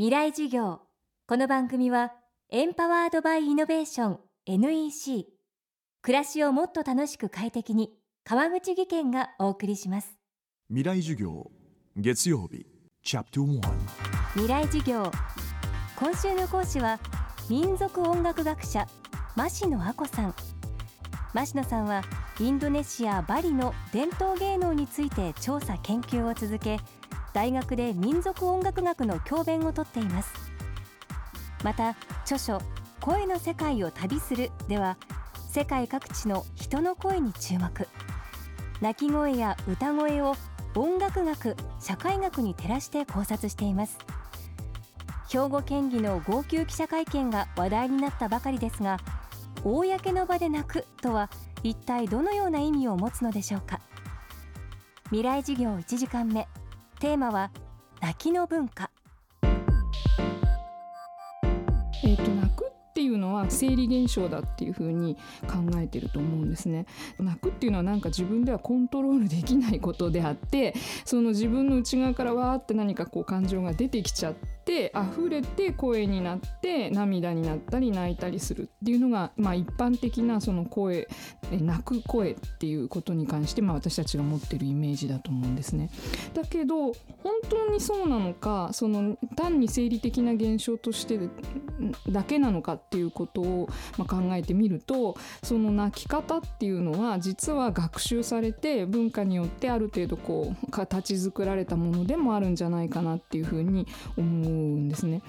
未来授業。この番組はエンパワードバイイノベーション NEC 暮らしをもっと楽しく快適に川口義賢がお送りします。未来授業月曜日チャプト1未来授業。今週の講師は民族音楽学者増野亜子さん。増野さんはインドネシア・バリの伝統芸能について調査研究を続け大学で民族音楽学の教鞭をとっています。また著書「声の世界を旅する」では世界各地の人の声に注目。鳴き声や歌声を音楽学社会学に照らして考察しています。兵庫県議の号泣記者会見が話題になったばかりですが公の場で泣くとは一体どのような意味を持つのでしょうか。未来授業1時間目。テーマは泣きの文化。っていうのは生理現象だっていうふうに考えてると思うんですね泣くっていうのはなんか自分ではコントロールできないことであってその自分の内側からわーって何かこう感情が出てきちゃって溢れて声になって涙になったり泣いたりするっていうのが、まあ、一般的なその声泣く声っていうことに関して、まあ、私たちが持ってるイメージだと思うんですね。だけど本当にそうなのかその単に生理的な現象としてだけなのかっていうことを、まあ、考えてみるとその泣き方っていうのは実は学習されて文化によってある程度こう形作られたものでもあるんじゃないかなっていうふうに思うんですね。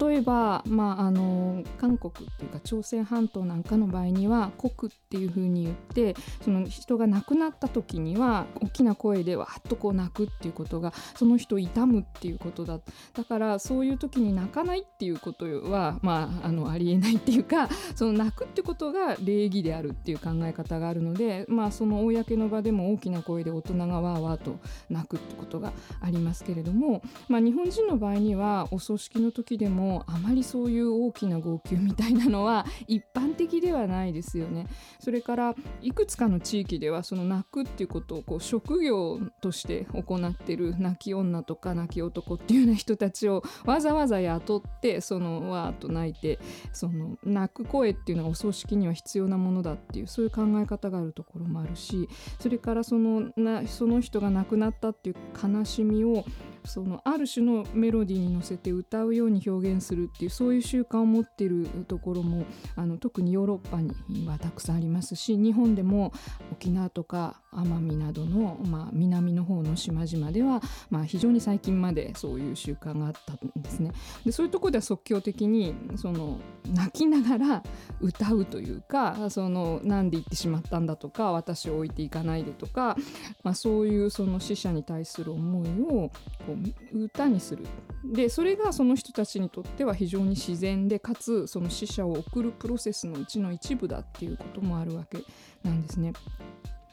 例えば、まあ、あの韓国っていうか朝鮮半島なんかの場合には国っていうふうに言ってその人が亡くなった時には大きな声でわっとこう泣くっていうことがその人を悼むっていうことだだからそういう時に泣かないっていうことは、まあ、あのありえないっていうかその泣くってことが礼儀であるっていう考え方があるので、まあ、その公の場でも大きな声で大人がわーわーと泣くってことがありますけれども、まあ、日本人の場合にはお葬式の時でもあまりそういう大きな号泣みたいなのは 一般的ではないですよね。それからいくつかの地域ではその泣くっていうことをこう職業として行ってる泣き女とか泣き男っていうような人たちをわざわざ雇ってそのわーっと泣いてその泣く声っていうのはお葬式には必要なものだっていうそういう考え方があるところもあるしそれからそのなその人が亡くなったっていう悲しみをそのある種のメロディーに乗せて歌うように表現するっていうそういう習慣を持っているところもあの特にヨーロッパにはたくさんありますし日本でも沖縄とか奄美などの、まあ、南の方の島々では、まあ、非常に最近までそういう習慣があったんですね。でそういうところでは即興的にその泣きながら歌うというかそのなんで言ってしまったんだとか私を置いていかないでとか、まあ、そういうその死者に対する思いをこう歌にするでそれがその人たちにとっては非常に自然でかつその死者を送るプロセスのうちの一部だっていうこともあるわけなんですね。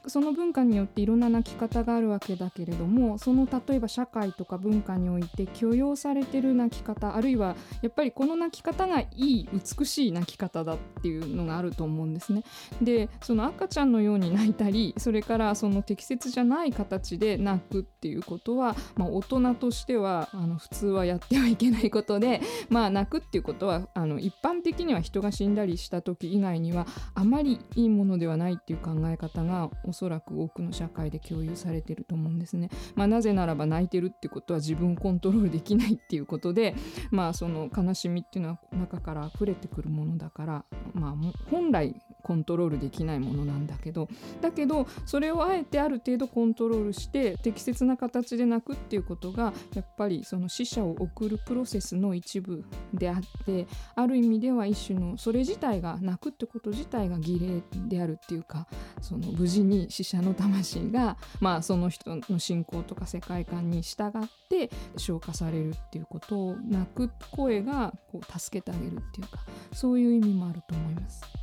その文化によっていろんな泣き方があるわけだけれどもその例えば社会とか文化において許容されてる泣き方あるいはやっぱりこの泣き方がいい美しい泣き方だっていうのがあると思うんですね。でその赤ちゃんのように泣いたりそれからその適切じゃない形で泣くっていうことは、まあ、大人としてはあの普通はやってはいけないことで、まあ、泣くっていうことはあの一般的には人が死んだりした時以外にはあまりいいものではないっていう考え方がおそらく多くの社会で共有されてると思うんですね。まあ、なぜならば泣いてるってことは自分をコントロールできないっていうことで、まあ、その悲しみっていうのは中から溢れてくるものだから、まあ、本来コントロールできないものなんだけどだけどそれをあえてある程度コントロールして適切な形で泣くっていうことがやっぱりその死者を送るプロセスの一部であってある意味では一種のそれ自体が泣くってこと自体が儀礼であるっていうかその無事に死者の魂が、まあ、その人の信仰とか世界観に従って消化されるっていうことを泣く声がこう助けてあげるっていうかそういう意味もあると思います。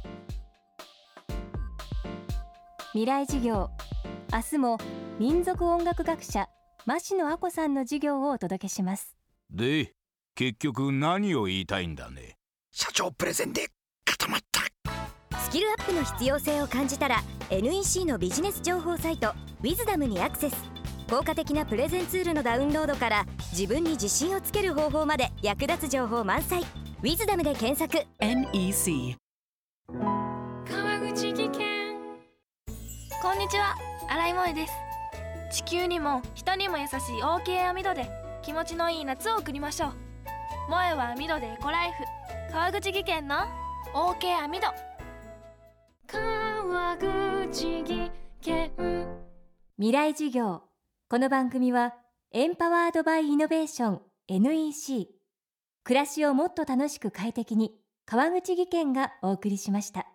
未来授業。明日も民族音楽学者増野亜子さんの授業をお届けします。で結局何を言いたいんだね？社長プレゼンで固まった。スキルアップの必要性を感じたら NEC のビジネス情報サイト「ウィズダムにアクセス。効果的なプレゼンツールのダウンロードから自分に自信をつける方法まで役立つ情報満載「ウィズダムで検索。NEC んにちは。新井萌です。地球にも人にも優しい OK 網戸で気持ちのいい夏を送りましょう。萌えは網戸でエコライフ。川口技研の OK 網戸川口技研。未来授業。この番組はエンパワードバイイノベーション NEC 暮らしをもっと楽しく快適に川口義賢がお送りしました。